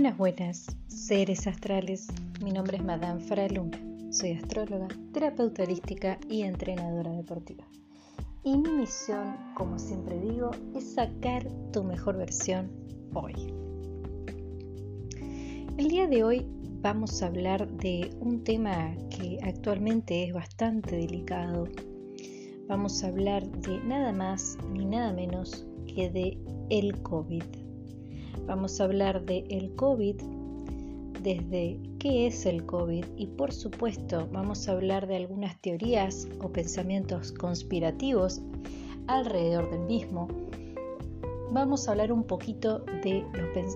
Buenas, buenas, seres astrales. Mi nombre es Madame Faraluna. Soy astróloga, terapeuta holística y entrenadora deportiva. Y mi misión, como siempre digo, es sacar tu mejor versión hoy. El día de hoy vamos a hablar de un tema que actualmente es bastante delicado. Vamos a hablar de nada más ni nada menos que de el COVID. Vamos a hablar de el COVID desde qué es el COVID y por supuesto vamos a hablar de algunas teorías o pensamientos conspirativos alrededor del mismo. Vamos a hablar un poquito de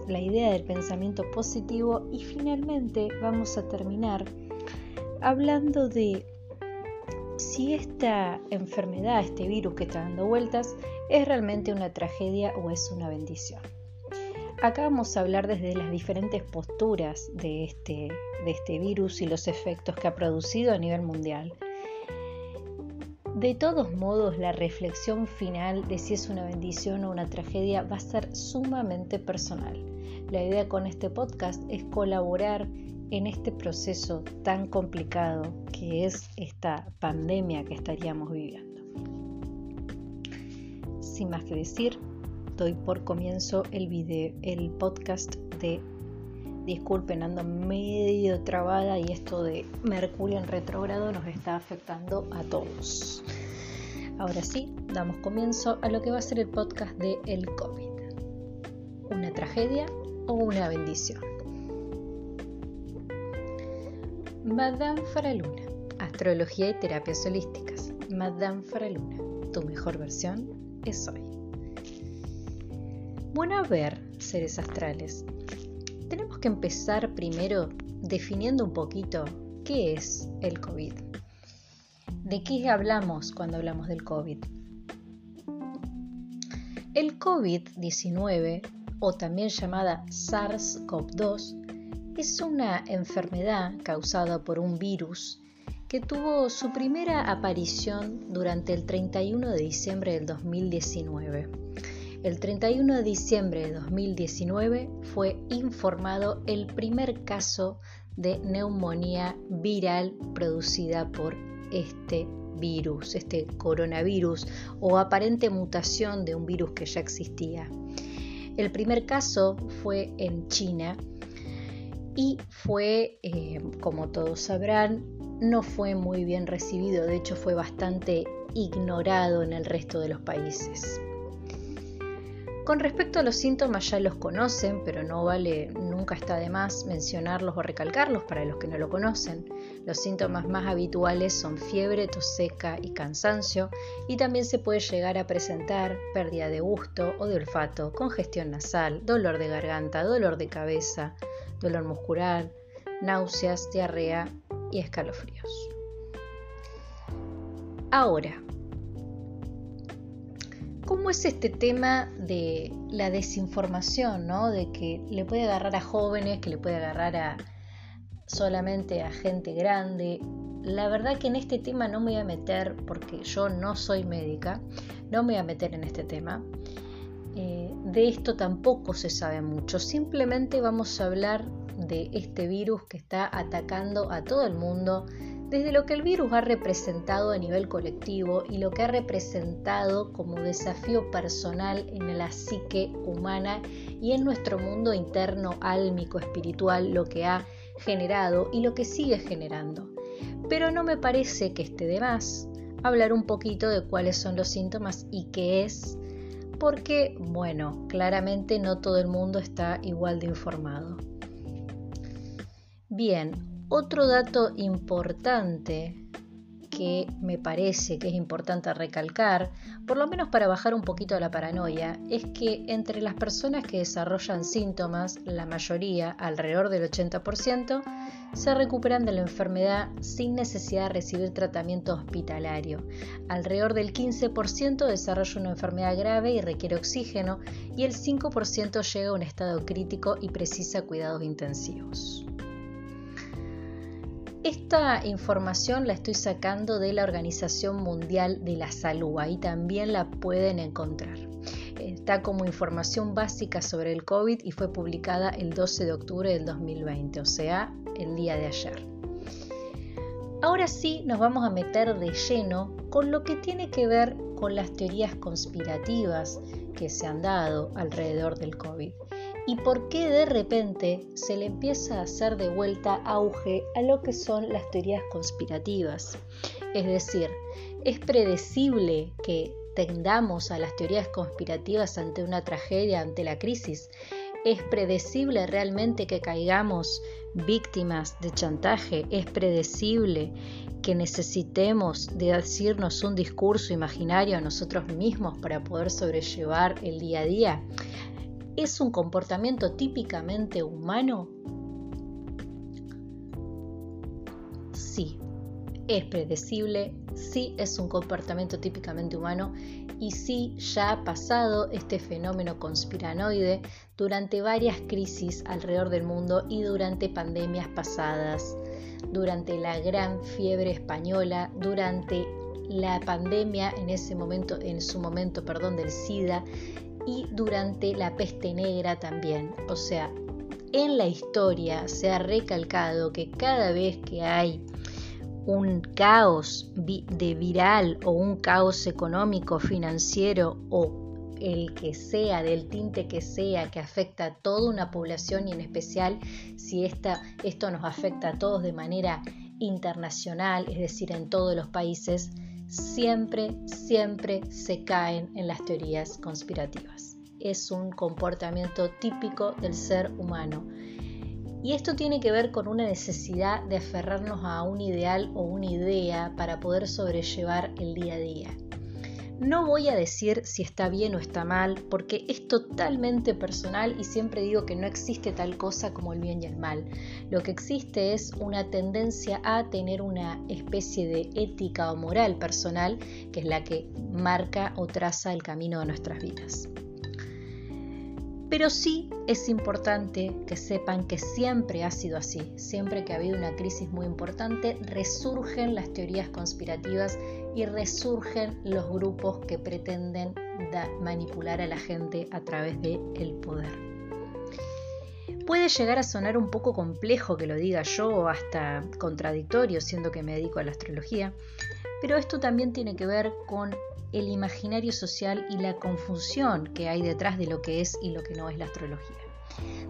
la idea del pensamiento positivo y finalmente vamos a terminar hablando de si esta enfermedad, este virus que está dando vueltas, es realmente una tragedia o es una bendición. Acá vamos a hablar desde las diferentes posturas de este, de este virus y los efectos que ha producido a nivel mundial. De todos modos, la reflexión final de si es una bendición o una tragedia va a ser sumamente personal. La idea con este podcast es colaborar en este proceso tan complicado que es esta pandemia que estaríamos viviendo. Sin más que decir, doy por comienzo el video, el podcast de Disculpen, ando medio trabada y esto de Mercurio en retrógrado nos está afectando a todos. Ahora sí, damos comienzo a lo que va a ser el podcast de el COVID. ¿Una tragedia o una bendición? Madame Faraluna, Astrología y Terapias Holísticas. Madame Faraluna, tu mejor versión es hoy. Bueno, a ver, seres astrales, tenemos que empezar primero definiendo un poquito qué es el COVID. ¿De qué hablamos cuando hablamos del COVID? El COVID-19, o también llamada SARS-CoV-2, es una enfermedad causada por un virus que tuvo su primera aparición durante el 31 de diciembre del 2019 el 31 de diciembre de 2019 fue informado el primer caso de neumonía viral producida por este virus, este coronavirus o aparente mutación de un virus que ya existía. El primer caso fue en China y fue, eh, como todos sabrán, no fue muy bien recibido, de hecho fue bastante ignorado en el resto de los países. Con respecto a los síntomas ya los conocen, pero no vale, nunca está de más mencionarlos o recalcarlos para los que no lo conocen. Los síntomas más habituales son fiebre, tos seca y cansancio, y también se puede llegar a presentar pérdida de gusto o de olfato, congestión nasal, dolor de garganta, dolor de cabeza, dolor muscular, náuseas, diarrea y escalofríos. Ahora, ¿Cómo es este tema de la desinformación, ¿no? de que le puede agarrar a jóvenes, que le puede agarrar a solamente a gente grande? La verdad que en este tema no me voy a meter, porque yo no soy médica, no me voy a meter en este tema. Eh, de esto tampoco se sabe mucho, simplemente vamos a hablar de este virus que está atacando a todo el mundo, desde lo que el virus ha representado a nivel colectivo y lo que ha representado como desafío personal en la psique humana y en nuestro mundo interno álmico espiritual, lo que ha generado y lo que sigue generando. Pero no me parece que esté de más hablar un poquito de cuáles son los síntomas y qué es, porque, bueno, claramente no todo el mundo está igual de informado. Bien, otro dato importante que me parece que es importante recalcar, por lo menos para bajar un poquito la paranoia, es que entre las personas que desarrollan síntomas, la mayoría, alrededor del 80%, se recuperan de la enfermedad sin necesidad de recibir tratamiento hospitalario. Alrededor del 15% desarrolla una enfermedad grave y requiere oxígeno y el 5% llega a un estado crítico y precisa cuidados intensivos. Esta información la estoy sacando de la Organización Mundial de la Salud, ahí también la pueden encontrar. está como información básica sobre el COVID y fue publicada el 12 de octubre del 2020, o sea, el día de ayer. Ahora sí nos vamos a meter de lleno con lo que tiene que ver con las teorías conspirativas que se han dado alrededor del COVID y por qué de repente se le empieza a hacer de vuelta auge a lo que son las teorías conspirativas. Es decir, es predecible que tendamos a las teorías conspirativas ante una tragedia, ante la crisis. ¿Es predecible realmente que caigamos víctimas de chantaje? ¿Es predecible que necesitemos de decirnos un discurso imaginario a nosotros mismos para poder sobrellevar el día a día? ¿Es un comportamiento típicamente humano? Sí, es predecible, sí es un comportamiento típicamente humano y sí ya ha pasado este fenómeno conspiranoide durante varias crisis alrededor del mundo y durante pandemias pasadas, durante la gran fiebre española, durante la pandemia en ese momento, en su momento, perdón, del SIDA y durante la peste negra también. O sea, en la historia se ha recalcado que cada vez que hay un caos de viral o un caos económico, financiero o el que sea, del tinte que sea, que afecta a toda una población y en especial si esta, esto nos afecta a todos de manera internacional, es decir, en todos los países, siempre, siempre se caen en las teorías conspirativas. Es un comportamiento típico del ser humano y esto tiene que ver con una necesidad de aferrarnos a un ideal o una idea para poder sobrellevar el día a día. No voy a decir si está bien o está mal, porque es totalmente personal y siempre digo que no existe tal cosa como el bien y el mal. Lo que existe es una tendencia a tener una especie de ética o moral personal, que es la que marca o traza el camino de nuestras vidas. Pero sí es importante que sepan que siempre ha sido así. Siempre que ha habido una crisis muy importante, resurgen las teorías conspirativas y resurgen los grupos que pretenden manipular a la gente a través del poder. Puede llegar a sonar un poco complejo que lo diga yo o hasta contradictorio, siendo que me dedico a la astrología, pero esto también tiene que ver con el imaginario social y la confusión que hay detrás de lo que es y lo que no es la astrología.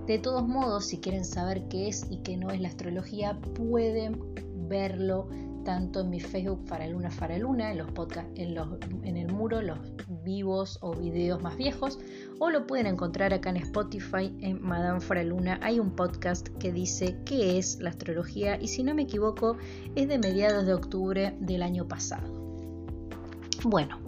De todos modos, si quieren saber qué es y qué no es la astrología, pueden verlo tanto en mi Facebook Faraluna Faraluna, en los podcasts, en, en el muro, los vivos o videos más viejos, o lo pueden encontrar acá en Spotify en Madame Faraluna. Hay un podcast que dice qué es la astrología y si no me equivoco es de mediados de octubre del año pasado. Bueno,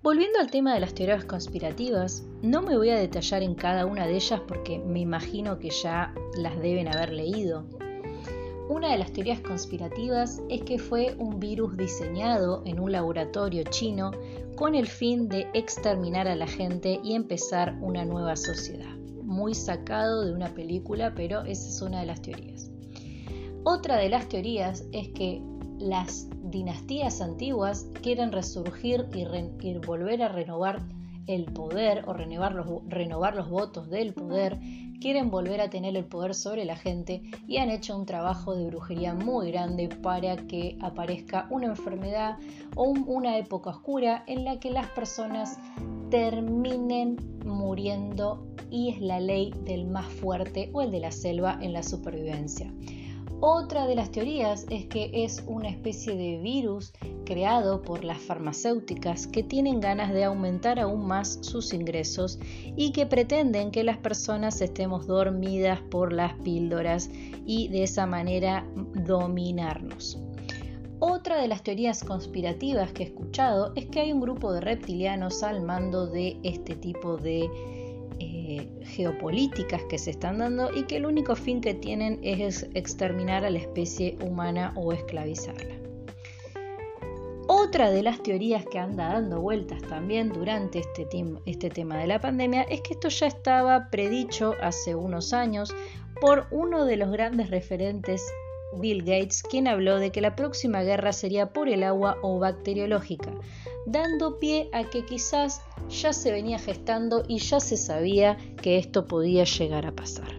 Volviendo al tema de las teorías conspirativas, no me voy a detallar en cada una de ellas porque me imagino que ya las deben haber leído. Una de las teorías conspirativas es que fue un virus diseñado en un laboratorio chino con el fin de exterminar a la gente y empezar una nueva sociedad. Muy sacado de una película, pero esa es una de las teorías. Otra de las teorías es que las dinastías antiguas quieren resurgir y, volver a renovar el poder o renovar los, renovar los votos del poder, quieren volver a tener el poder sobre la gente y han hecho un trabajo de brujería muy grande para que aparezca una enfermedad o una época oscura en la que las personas terminen muriendo y es la ley del más fuerte o el de la selva en la supervivencia. Otra de las teorías es que es una especie de virus creado por las farmacéuticas que tienen ganas de aumentar aún más sus ingresos y que pretenden que las personas estemos dormidas por las píldoras y de esa manera dominarnos. Otra de las teorías conspirativas que he escuchado es que hay un grupo de reptilianos al mando de este tipo de eh, geopolíticas que se están dando y que el único fin que tienen es exterminar a la especie humana o esclavizarla. Otra de las teorías que anda dando vueltas también durante este, este tema de la pandemia es que esto ya estaba predicho hace unos años por uno de los grandes referentes Bill Gates, quien habló de que la próxima guerra sería por el agua o bacteriológica. Dando pie a que quizás ya se venía gestando y ya se sabía que esto podía llegar a pasar.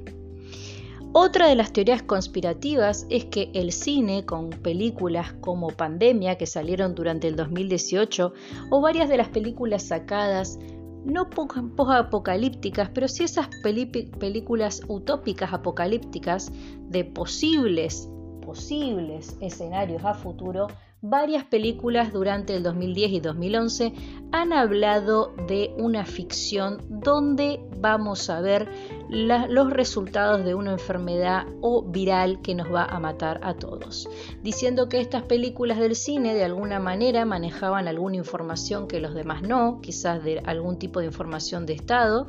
Otra de las teorías conspirativas es que el cine, con películas como Pandemia que salieron durante el 2018, o varias de las películas sacadas, no poco, apocalípticas, pero sí esas películas utópicas apocalípticas de posibles, posibles escenarios a futuro, varias películas durante el 2010 y 2011 han hablado de una ficción donde vamos a ver los resultados de una enfermedad o viral que nos va a matar a todos, diciendo que estas películas del cine de alguna manera manejaban alguna información que los demás no, quizás de algún tipo de información de Estado,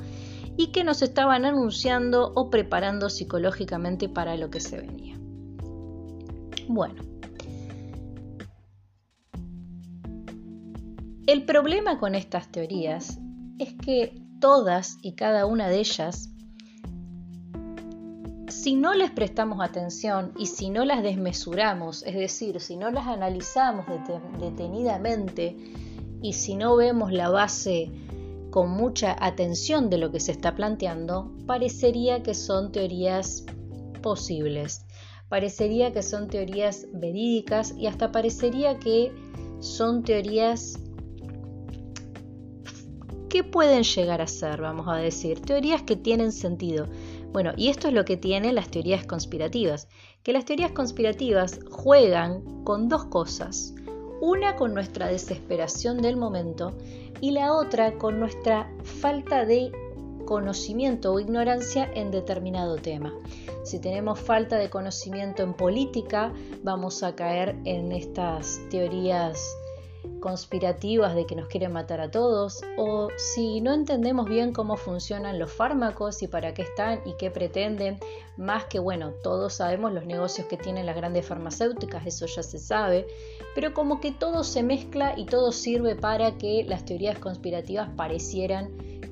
y que nos estaban anunciando o preparando psicológicamente para lo que se venía. Bueno, El problema con estas teorías es que todas y cada una de ellas, si no les prestamos atención y si no las desmesuramos, es decir, si no las analizamos detenidamente y si no vemos la base con mucha atención de lo que se está planteando, parecería que son teorías posibles, parecería que son teorías verídicas y hasta parecería que son teorías ¿qué pueden llegar a ser, vamos a decir? Teorías que tienen sentido. Bueno, y esto es lo que tienen las teorías conspirativas, que las teorías conspirativas juegan con dos cosas. Una con nuestra desesperación del momento y la otra con nuestra falta de conocimiento o ignorancia en determinado tema. Si tenemos falta de conocimiento en política, vamos a caer en estas teorías conspirativas de que nos quieren matar a todos, o si no entendemos bien cómo funcionan los fármacos y para qué están y qué pretenden, más que bueno, todos sabemos los negocios que tienen las grandes farmacéuticas, eso ya se sabe, pero como que todo se mezcla y todo sirve para que las teorías conspirativas parecieran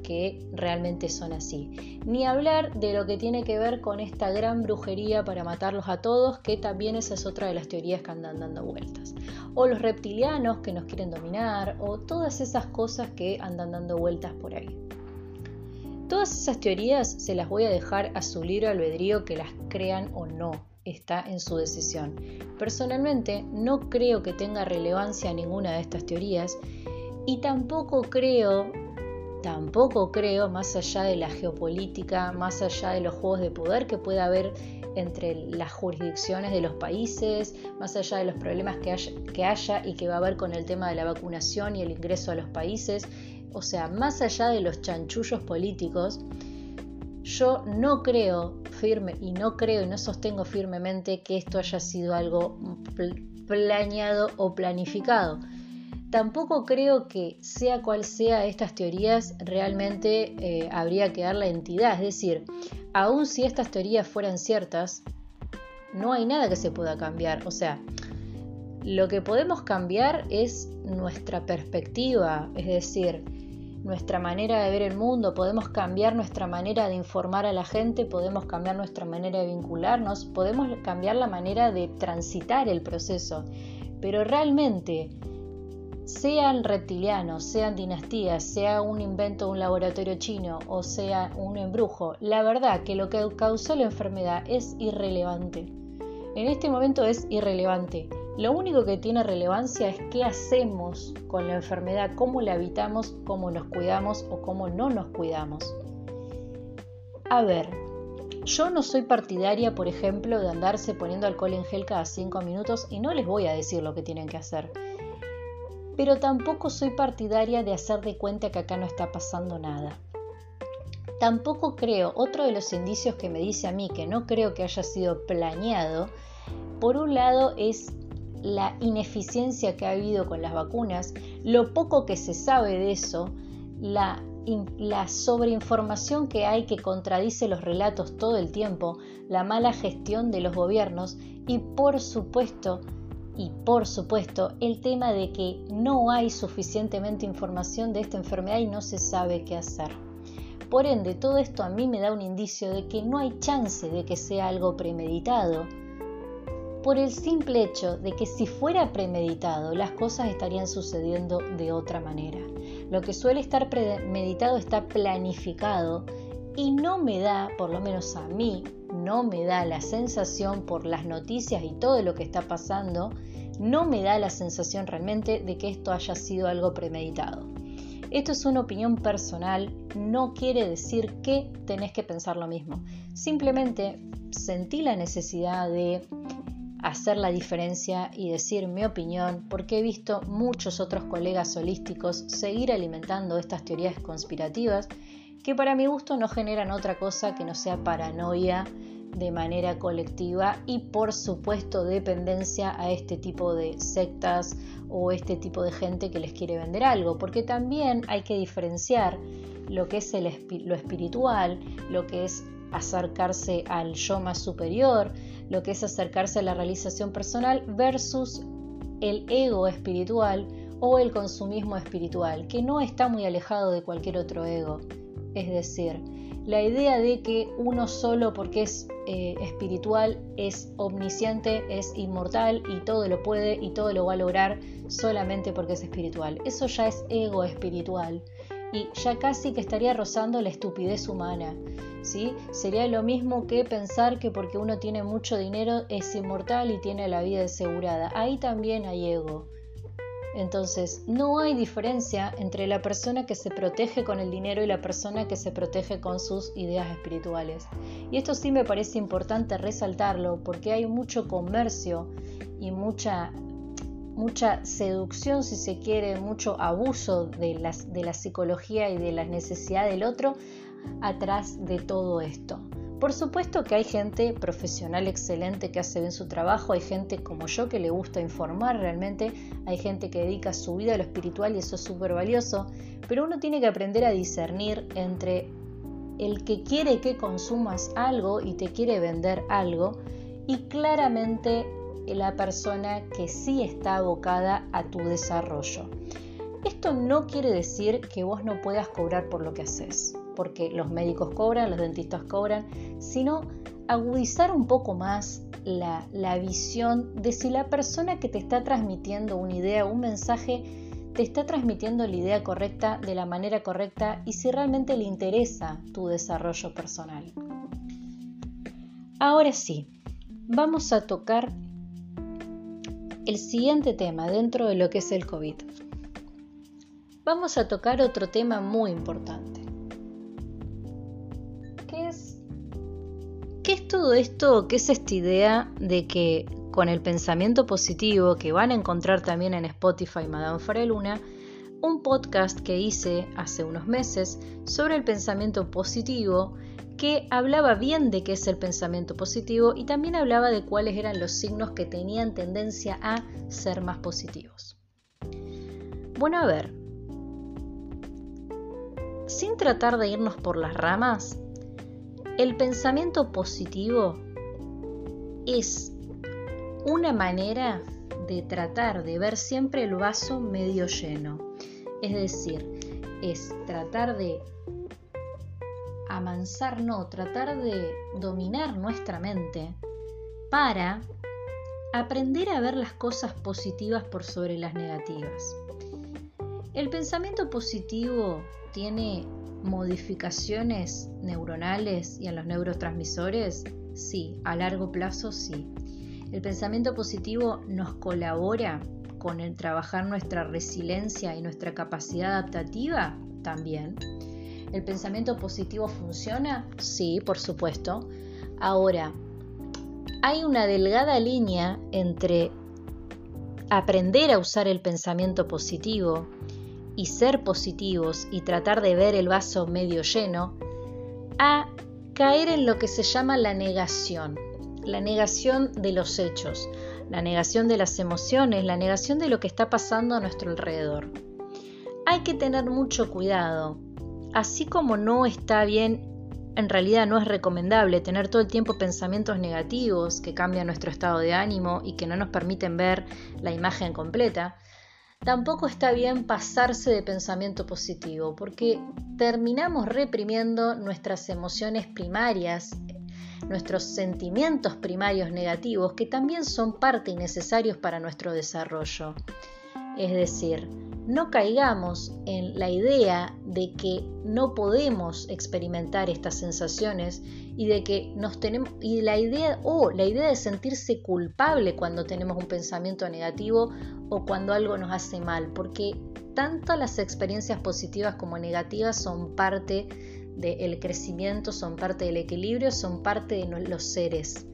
que realmente son así. Ni hablar de lo que tiene que ver con esta gran brujería para matarlos a todos, que también esa es otra de las teorías que andan dando vueltas. O los reptilianos que nos quieren dominar, o todas esas cosas que andan dando vueltas por ahí. Todas esas teorías se las voy a dejar a su libro albedrío que las crean o no, está en su decisión. Personalmente no creo que tenga relevancia ninguna de estas teorías y tampoco creo Tampoco creo, más allá de la geopolítica, más allá de los juegos de poder que pueda haber entre las jurisdicciones de los países, más allá de los problemas que haya, y que va a haber con el tema de la vacunación y el ingreso a los países, o sea, más allá de los chanchullos políticos, yo no creo firme y no creo y no sostengo firmemente que esto haya sido algo planeado o planificado. Tampoco creo que sea cual sea estas teorías realmente eh, habría que dar la entidad, es decir, aun si estas teorías fueran ciertas, no hay nada que se pueda cambiar, o sea, lo que podemos cambiar es nuestra perspectiva, es decir, nuestra manera de ver el mundo, podemos cambiar nuestra manera de informar a la gente, podemos cambiar nuestra manera de vincularnos, podemos cambiar la manera de transitar el proceso, pero realmente sean reptilianos, sean dinastías, sea un invento de un laboratorio chino o sea un embrujo, la verdad que lo que causó la enfermedad es irrelevante. En este momento es irrelevante. Lo único que tiene relevancia es qué hacemos con la enfermedad, cómo la habitamos, cómo nos cuidamos o cómo no nos cuidamos. A ver, yo no soy partidaria, por ejemplo, de andarse poniendo alcohol en gel cada 5 minutos y no les voy a decir lo que tienen que hacer pero tampoco soy partidaria de hacer de cuenta que acá no está pasando nada. Tampoco creo, otro de los indicios que me dice a mí que no creo que haya sido planeado, por un lado es la ineficiencia que ha habido con las vacunas, lo poco que se sabe de eso, la, sobreinformación que hay que contradice los relatos todo el tiempo, la mala gestión de los gobiernos y por supuesto y por supuesto el tema de que no hay suficientemente información de esta enfermedad y no se sabe qué hacer. Por ende, todo esto a mí me da un indicio de que no hay chance de que sea algo premeditado, por el simple hecho de que si fuera premeditado, las cosas estarían sucediendo de otra manera. Lo que suele estar premeditado está planificado y no me da, por lo menos a mí, no me da la sensación por las noticias y todo lo que está pasando, no me da la sensación realmente de que esto haya sido algo premeditado. Esto es una opinión personal, no quiere decir que tenés que pensar lo mismo. Simplemente sentí la necesidad de hacer la diferencia y decir mi opinión porque he visto muchos otros colegas holísticos seguir alimentando estas teorías conspirativas que para mi gusto no generan otra cosa que no sea paranoia de manera colectiva y por supuesto dependencia a este tipo de sectas o este tipo de gente que les quiere vender algo, porque también hay que diferenciar lo que es lo espiritual, lo que es acercarse al yo más superior, lo que es acercarse a la realización personal versus el ego espiritual o el consumismo espiritual, que no está muy alejado de cualquier otro ego. Es decir, la idea de que uno solo porque es eh, espiritual es omnisciente, es inmortal y todo lo puede y todo lo va a lograr solamente porque es espiritual. Eso ya es ego espiritual y ya casi que estaría rozando la estupidez humana. ¿sí? Sería lo mismo que pensar que porque uno tiene mucho dinero es inmortal y tiene la vida asegurada. Ahí también hay ego. Entonces, no hay diferencia entre la persona que se protege con el dinero y la persona que se protege con sus ideas espirituales. Y esto sí me parece importante resaltarlo porque hay mucho comercio y mucha mucha seducción, si se quiere, mucho abuso de, de la psicología y de la necesidad del otro atrás de todo esto. Por supuesto que hay gente profesional excelente que hace bien su trabajo, hay gente como yo que le gusta informar realmente, hay gente que dedica su vida a lo espiritual y eso es súper valioso, pero uno tiene que aprender a discernir entre el que quiere que consumas algo y te quiere vender algo y claramente la persona que sí está abocada a tu desarrollo. Esto no quiere decir que vos no puedas cobrar por lo que haces, porque los médicos cobran, los dentistas cobran, sino agudizar un poco más la, la visión de si la persona que te está transmitiendo una idea, un mensaje, te está transmitiendo la idea correcta de la manera correcta y si realmente le interesa tu desarrollo personal. Ahora sí, vamos a tocar el siguiente tema dentro de lo que es el COVID. Vamos a tocar otro tema muy importante. ¿Qué es, ¿Qué es todo esto? ¿Qué es esta idea de que con el pensamiento positivo, que van a encontrar también en Spotify Madame Faraluna, un podcast que hice hace unos meses sobre el pensamiento positivo que hablaba bien de qué es el pensamiento positivo y también hablaba de cuáles eran los signos que tenían tendencia a ser más positivos. Bueno, a ver, sin tratar de irnos por las ramas, el pensamiento positivo es una manera de tratar de ver siempre el vaso medio lleno. Es decir, es tratar de amansar, no, tratar de dominar nuestra mente para aprender a ver las cosas positivas por sobre las negativas. El pensamiento positivo tiene modificaciones neuronales y en los neurotransmisores? Sí, a largo plazo sí. El pensamiento positivo nos colabora con el trabajar nuestra resiliencia y nuestra capacidad adaptativa también. ¿El pensamiento positivo funciona? Sí, por supuesto. Ahora, hay una delgada línea entre aprender a usar el pensamiento positivo y ser positivos y tratar de ver el vaso medio lleno, a caer en lo que se llama la negación, la negación de los hechos, la negación de las emociones, la negación de lo que está pasando a nuestro alrededor. Hay que tener mucho cuidado así como no está bien, en realidad no es recomendable tener todo el tiempo pensamientos negativos que cambian nuestro estado de ánimo y que no nos permiten ver la imagen completa, tampoco está bien pasarse de pensamiento positivo, porque terminamos reprimiendo nuestras emociones primarias nuestros sentimientos primarios negativos que también son parte y necesarios para nuestro desarrollo. Es decir, no caigamos en la idea de que no podemos experimentar estas sensaciones y de que nos tenemos y la idea o la idea de sentirse culpable cuando tenemos un pensamiento negativo o cuando algo nos hace mal, porque tanto las experiencias positivas como negativas son parte del crecimiento, son parte del equilibrio, son parte de los seres.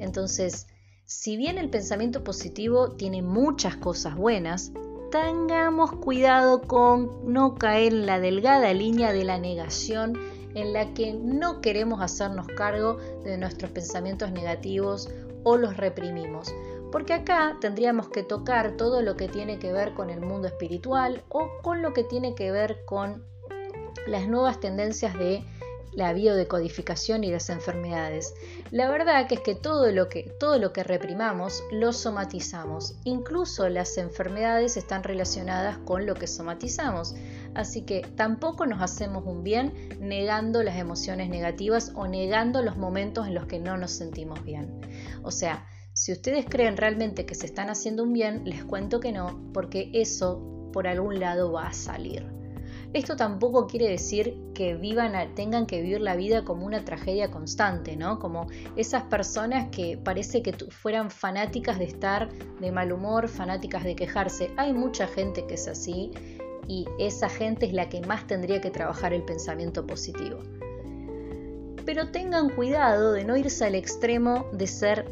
Entonces, si bien el pensamiento positivo tiene muchas cosas buenas, tengamos cuidado con no caer en la delgada línea de la negación en la que no queremos hacernos cargo de nuestros pensamientos negativos o los reprimimos. Porque acá tendríamos que tocar todo lo que tiene que ver con el mundo espiritual o con lo que tiene que ver con las nuevas tendencias de la biodecodificación y las enfermedades. La verdad que es que todo lo que, todo lo que reprimamos lo somatizamos. Incluso las enfermedades están relacionadas con lo que somatizamos. Así que tampoco nos hacemos un bien negando las emociones negativas o negando los momentos en los que no nos sentimos bien. O sea, si ustedes creen realmente que se están haciendo un bien, les cuento que no, porque eso por algún lado va a salir. Esto tampoco quiere decir que vivan, tengan que vivir la vida como una tragedia constante, ¿no? Como esas personas que parece que fueran fanáticas de estar de mal humor, fanáticas de quejarse. Hay mucha gente que es así y esa gente es la que más tendría que trabajar el pensamiento positivo. Pero tengan cuidado de no irse al extremo de ser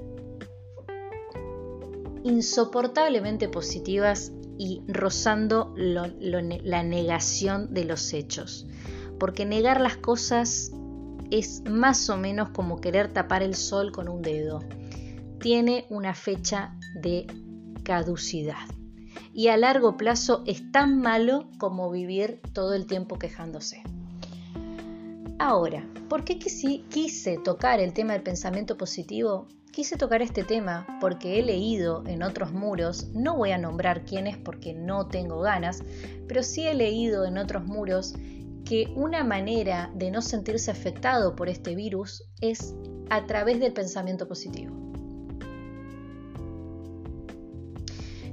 insoportablemente positivas y rozando la negación de los hechos. Porque negar las cosas es más o menos como querer tapar el sol con un dedo. Tiene una fecha de caducidad. Y a largo plazo es tan malo como vivir todo el tiempo quejándose. Ahora, ¿por qué quise tocar el tema del pensamiento positivo? Quise tocar este tema porque he leído en otros muros, no voy a nombrar quiénes porque no tengo ganas, pero sí he leído en otros muros que una manera de no sentirse afectado por este virus es a través del pensamiento positivo.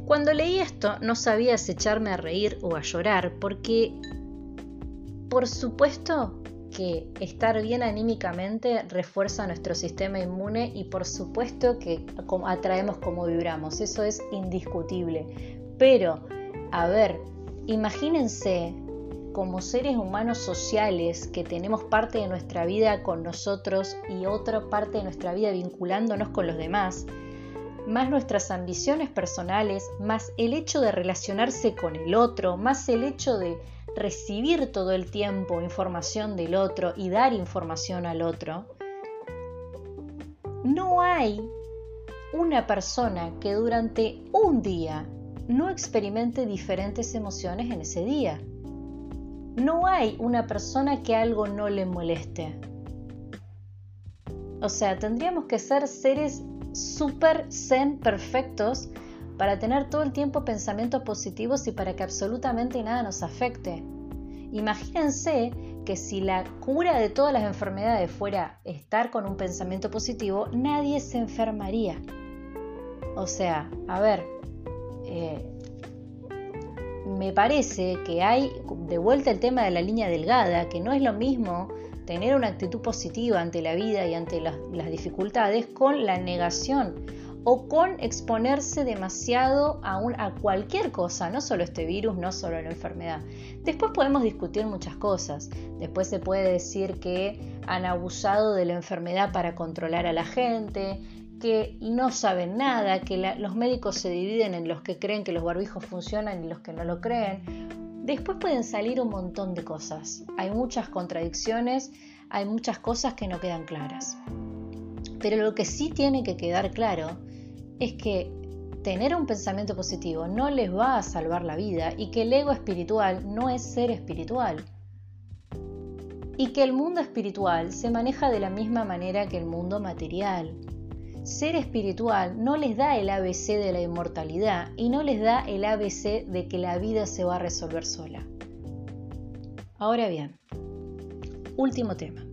Cuando leí esto no sabía si echarme a reír o a llorar porque, por supuesto, que estar bien anímicamente refuerza nuestro sistema inmune y por supuesto que atraemos como vibramos, eso es indiscutible. Pero, a ver, imagínense como seres humanos sociales que tenemos parte de nuestra vida con nosotros y otra parte de nuestra vida vinculándonos con los demás, más nuestras ambiciones personales, más el hecho de relacionarse con el otro, más el hecho de recibir todo el tiempo información del otro y dar información al otro, no hay una persona que durante un día no experimente diferentes emociones en ese día. No hay una persona que algo no le moleste. O sea, tendríamos que ser seres súper zen perfectos para tener todo el tiempo pensamientos positivos y para que absolutamente nada nos afecte. Imagínense que si la cura de todas las enfermedades fuera estar con un pensamiento positivo, nadie se enfermaría. O sea, a ver, eh, me parece que hay de vuelta el tema de la línea delgada, que no es lo mismo tener una actitud positiva ante la vida y ante las, las dificultades con la negación o con exponerse demasiado a, cualquier cosa, no solo este virus, no solo la enfermedad. Después podemos discutir muchas cosas. Después se puede decir que han abusado de la enfermedad para controlar a la gente, que no saben nada, que los médicos se dividen en los que creen que los barbijos funcionan y los que no lo creen. Después pueden salir un montón de cosas. Hay muchas contradicciones, hay muchas cosas que no quedan claras. Pero lo que sí tiene que quedar claro es que tener un pensamiento positivo no les va a salvar la vida y que el ego espiritual no es ser espiritual. Y que el mundo espiritual se maneja de la misma manera que el mundo material. Ser espiritual no les da el ABC de la inmortalidad y no les da el ABC de que la vida se va a resolver sola. Ahora bien, último tema.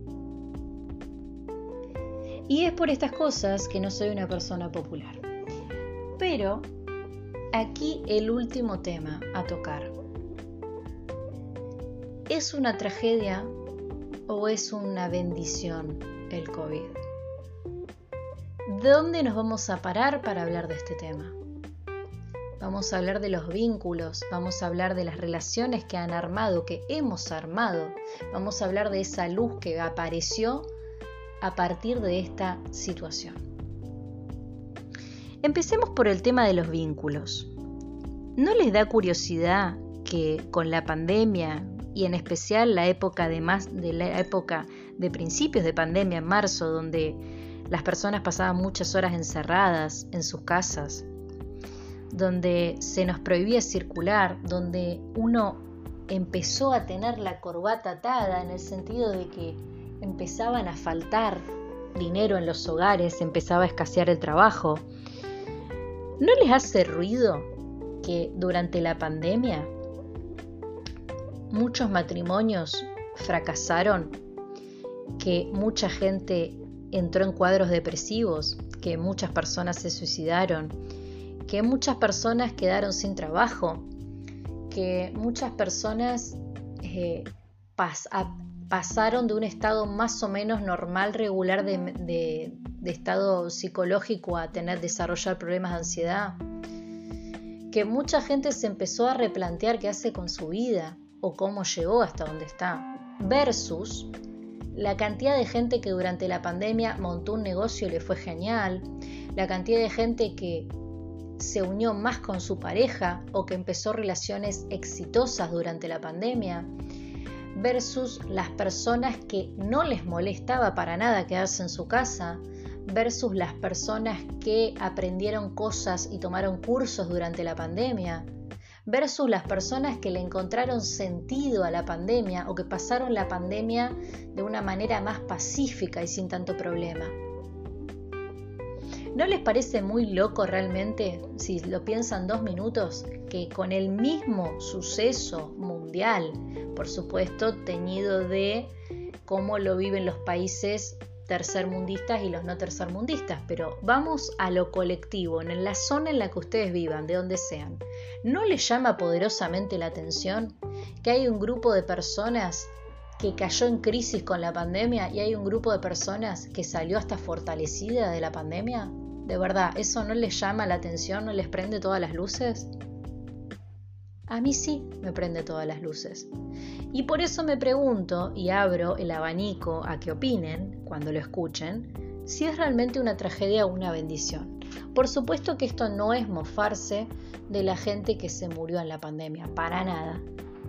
Y es por estas cosas que no soy una persona popular. Pero aquí el último tema a tocar. ¿Es una tragedia o es una bendición el COVID? ¿De dónde nos vamos a parar para hablar de este tema? Vamos a hablar de los vínculos, vamos a hablar de las relaciones que han armado, que hemos armado, vamos a hablar de esa luz que apareció a partir de esta situación. Empecemos por el tema de los vínculos. ¿No les da curiosidad que con la pandemia y en especial la época de más de la época de principios de pandemia en marzo donde las personas pasaban muchas horas encerradas en sus casas, donde se nos prohibía circular, donde uno empezó a tener la corbata atada en el sentido de que empezaban a faltar dinero en los hogares, empezaba a escasear el trabajo. ¿No les hace ruido que durante la pandemia muchos matrimonios fracasaron, que mucha gente entró en cuadros depresivos, que muchas personas se suicidaron, que muchas personas quedaron sin trabajo, que muchas personas eh, pasaron de un estado más o menos normal, regular de, estado psicológico a tener, desarrollar problemas de ansiedad, que mucha gente se empezó a replantear qué hace con su vida o cómo llegó hasta donde está, versus la cantidad de gente que durante la pandemia montó un negocio y le fue genial, la cantidad de gente que se unió más con su pareja o que empezó relaciones exitosas durante la pandemia, versus las personas que no les molestaba para nada quedarse en su casa, versus las personas que aprendieron cosas y tomaron cursos durante la pandemia, versus las personas que le encontraron sentido a la pandemia o que pasaron la pandemia de una manera más pacífica y sin tanto problema. ¿No les parece muy loco realmente, si lo piensan dos minutos, que con el mismo suceso mundial, por supuesto, teñido de cómo lo viven los países tercermundistas y los no tercermundistas, pero vamos a lo colectivo, en la zona en la que ustedes vivan, de donde sean. ¿No les llama poderosamente la atención que hay un grupo de personas que cayó en crisis con la pandemia y hay un grupo de personas que salió hasta fortalecida de la pandemia? De verdad, ¿eso no les llama la atención, no les prende todas las luces? A mí sí me prende todas las luces. Y por eso me pregunto y abro el abanico a que opinen, cuando lo escuchen, si es realmente una tragedia o una bendición. Por supuesto que esto no es mofarse de la gente que se murió en la pandemia, para nada.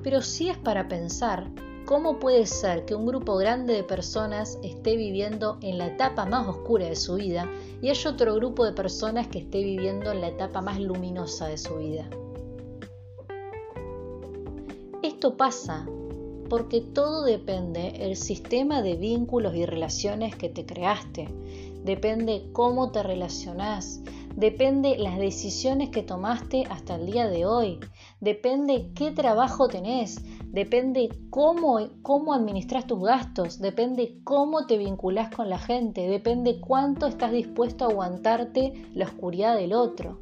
Pero sí es para pensar ¿Cómo puede ser que un grupo grande de personas esté viviendo en la etapa más oscura de su vida y hay otro grupo de personas que esté viviendo en la etapa más luminosa de su vida? Esto pasa porque todo depende el sistema de vínculos y relaciones que te creaste. Depende cómo te relacionás, depende las decisiones que tomaste hasta el día de hoy, depende qué trabajo tenés, depende cómo, cómo administras tus gastos, depende cómo te vinculás con la gente, depende cuánto estás dispuesto a aguantarte la oscuridad del otro.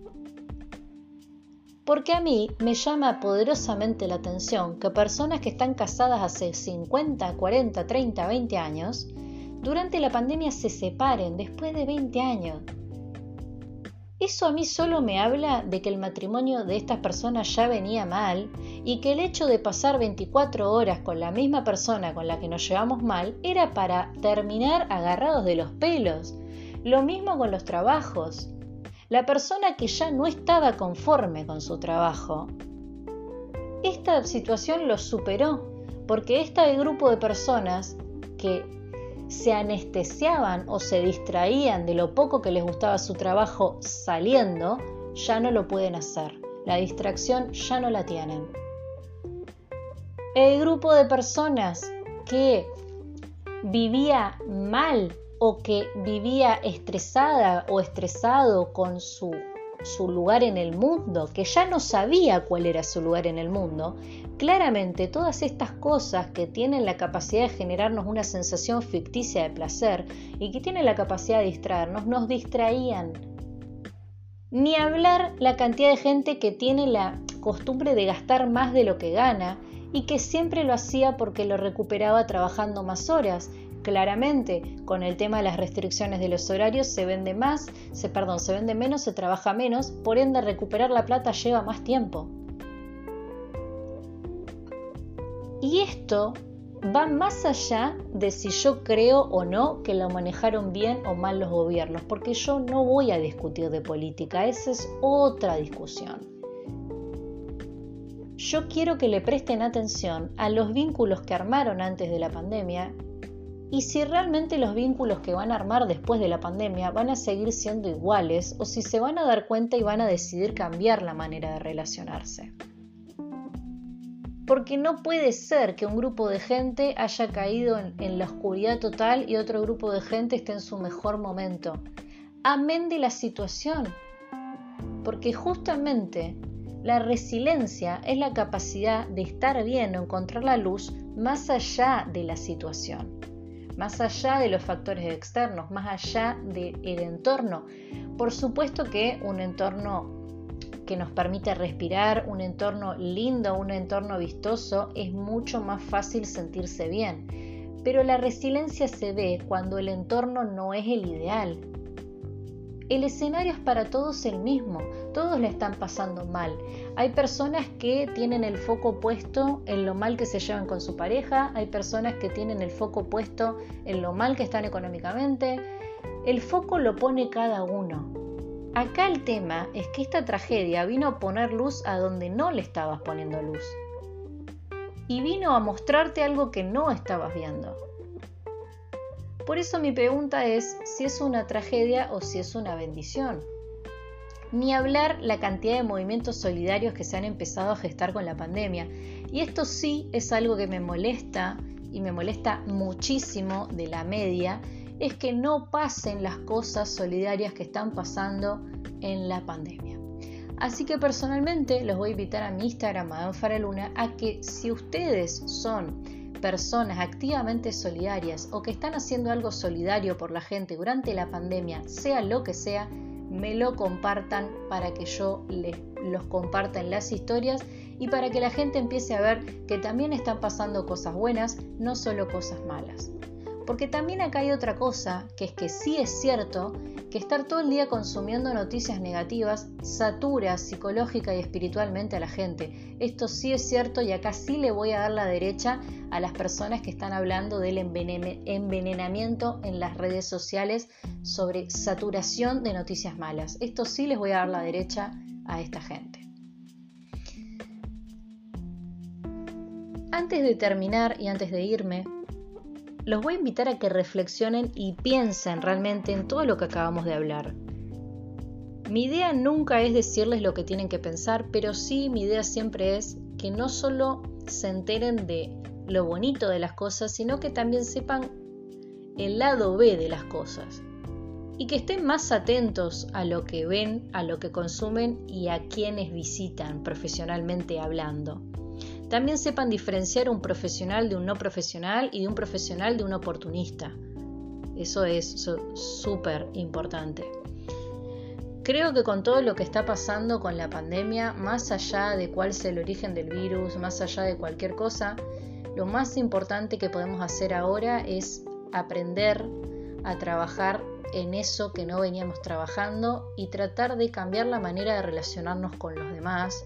Porque a mí me llama poderosamente la atención que personas que están casadas hace 50, 40, 30, 20 años, durante la pandemia se separen después de 20 años. Eso a mí solo me habla de que el matrimonio de estas personas ya venía mal y que el hecho de pasar 24 horas con la misma persona con la que nos llevamos mal era para terminar agarrados de los pelos. Lo mismo con los trabajos. La persona que ya no estaba conforme con su trabajo, esta situación lo superó porque este grupo de personas que se anestesiaban o se distraían de lo poco que les gustaba su trabajo saliendo, ya no lo pueden hacer. La distracción ya no la tienen. El grupo de personas que vivía mal o que vivía estresada o estresado con su su lugar en el mundo, que ya no sabía cuál era su lugar en el mundo, claramente todas estas cosas que tienen la capacidad de generarnos una sensación ficticia de placer y que tienen la capacidad de distraernos, nos distraían. Ni hablar la cantidad de gente que tiene la costumbre de gastar más de lo que gana y que siempre lo hacía porque lo recuperaba trabajando más horas claramente con el tema de las restricciones de los horarios se vende más, se, perdón, se vende menos, se trabaja menos, por ende recuperar la plata lleva más tiempo. Y esto va más allá de si yo creo o no que lo manejaron bien o mal los gobiernos, porque yo no voy a discutir de política, esa es otra discusión. Yo quiero que le presten atención a los vínculos que armaron antes de la pandemia y si realmente los vínculos que van a armar después de la pandemia van a seguir siendo iguales o si se van a dar cuenta y van a decidir cambiar la manera de relacionarse. Porque no puede ser que un grupo de gente haya caído en, la oscuridad total y otro grupo de gente esté en su mejor momento. Amén de la situación. Porque justamente la resiliencia es la capacidad de estar bien o encontrar la luz más allá de la situación más allá de los factores externos, más allá del entorno. Por supuesto que un entorno que nos permite respirar, un entorno lindo, un entorno vistoso, es mucho más fácil sentirse bien. Pero la resiliencia se ve cuando el entorno no es el ideal, el escenario es para todos el mismo, todos le están pasando mal. Hay personas que tienen el foco puesto en lo mal que se llevan con su pareja, hay personas que tienen el foco puesto en lo mal que están económicamente. El foco lo pone cada uno. Acá el tema es que esta tragedia vino a poner luz a donde no le estabas poniendo luz. Y vino a mostrarte algo que no estabas viendo. Por eso mi pregunta es si es una tragedia o si es una bendición. Ni hablar la cantidad de movimientos solidarios que se han empezado a gestar con la pandemia. Y esto sí es algo que me molesta y me molesta muchísimo de la media, es que no pasen las cosas solidarias que están pasando en la pandemia. Así que personalmente los voy a invitar a mi Instagram, Madame Faraluna, a que si ustedes son personas activamente solidarias o que están haciendo algo solidario por la gente durante la pandemia, sea lo que sea, me lo compartan para que yo les los comparta en las historias y para que la gente empiece a ver que también están pasando cosas buenas, no solo cosas malas. Porque también acá hay otra cosa, que es que sí es cierto que estar todo el día consumiendo noticias negativas satura psicológica y espiritualmente a la gente. Esto sí es cierto y acá sí le voy a dar la derecha a las personas que están hablando del envenenamiento en las redes sociales sobre saturación de noticias malas. Esto sí les voy a dar la derecha a esta gente. Antes de terminar y antes de irme, los voy a invitar a que reflexionen y piensen realmente en todo lo que acabamos de hablar. Mi idea nunca es decirles lo que tienen que pensar, pero sí mi idea siempre es que no solo se enteren de lo bonito de las cosas, sino que también sepan el lado B de las cosas. Y que estén más atentos a lo que ven, a lo que consumen y a quienes visitan profesionalmente hablando. También sepan diferenciar un profesional de un no profesional y de un profesional de un oportunista. Eso es súper importante. Creo que con todo lo que está pasando con la pandemia, más allá de cuál sea el origen del virus, más allá de cualquier cosa, lo más importante que podemos hacer ahora es aprender a trabajar en eso que no veníamos trabajando y tratar de cambiar la manera de relacionarnos con los demás,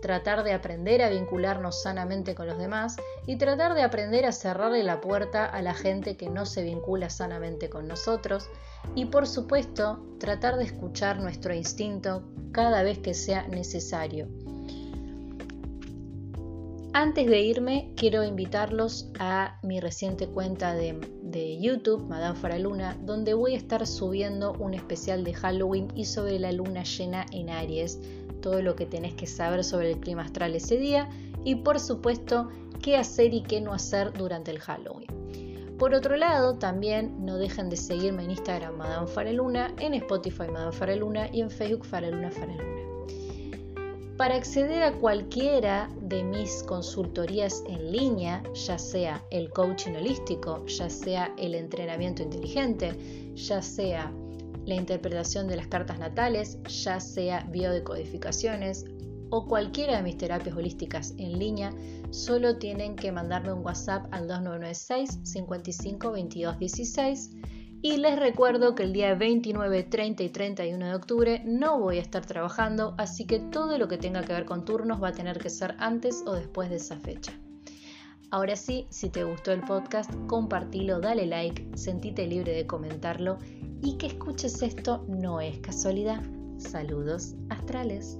tratar de aprender a vincularnos sanamente con los demás y tratar de aprender a cerrarle la puerta a la gente que no se vincula sanamente con nosotros y por supuesto tratar de escuchar nuestro instinto cada vez que sea necesario. Antes de irme, quiero invitarlos a mi reciente cuenta de, de, YouTube, Madame Faraluna, donde voy a estar subiendo un especial de Halloween y sobre la luna llena en Aries, todo lo que tenés que saber sobre el clima astral ese día y por supuesto qué hacer y qué no hacer durante el Halloween. Por otro lado, también no dejen de seguirme en Instagram Madame Fareluna, en Spotify Madame Fareluna y en Facebook Fareluna Fareluna. Para acceder a cualquiera de mis consultorías en línea, ya sea el coaching holístico, ya sea el entrenamiento inteligente, ya sea la interpretación de las cartas natales, ya sea biodecodificaciones o cualquiera de mis terapias holísticas en línea, solo tienen que mandarme un WhatsApp al 2996 55 22 16 y les recuerdo que el día 29, 30 y 31 de octubre no voy a estar trabajando, así que todo lo que tenga que ver con turnos va a tener que ser antes o después de esa fecha. Ahora sí, si te gustó el podcast, compartilo, dale like, sentite libre de comentarlo y que escuches esto no es casualidad. Saludos astrales.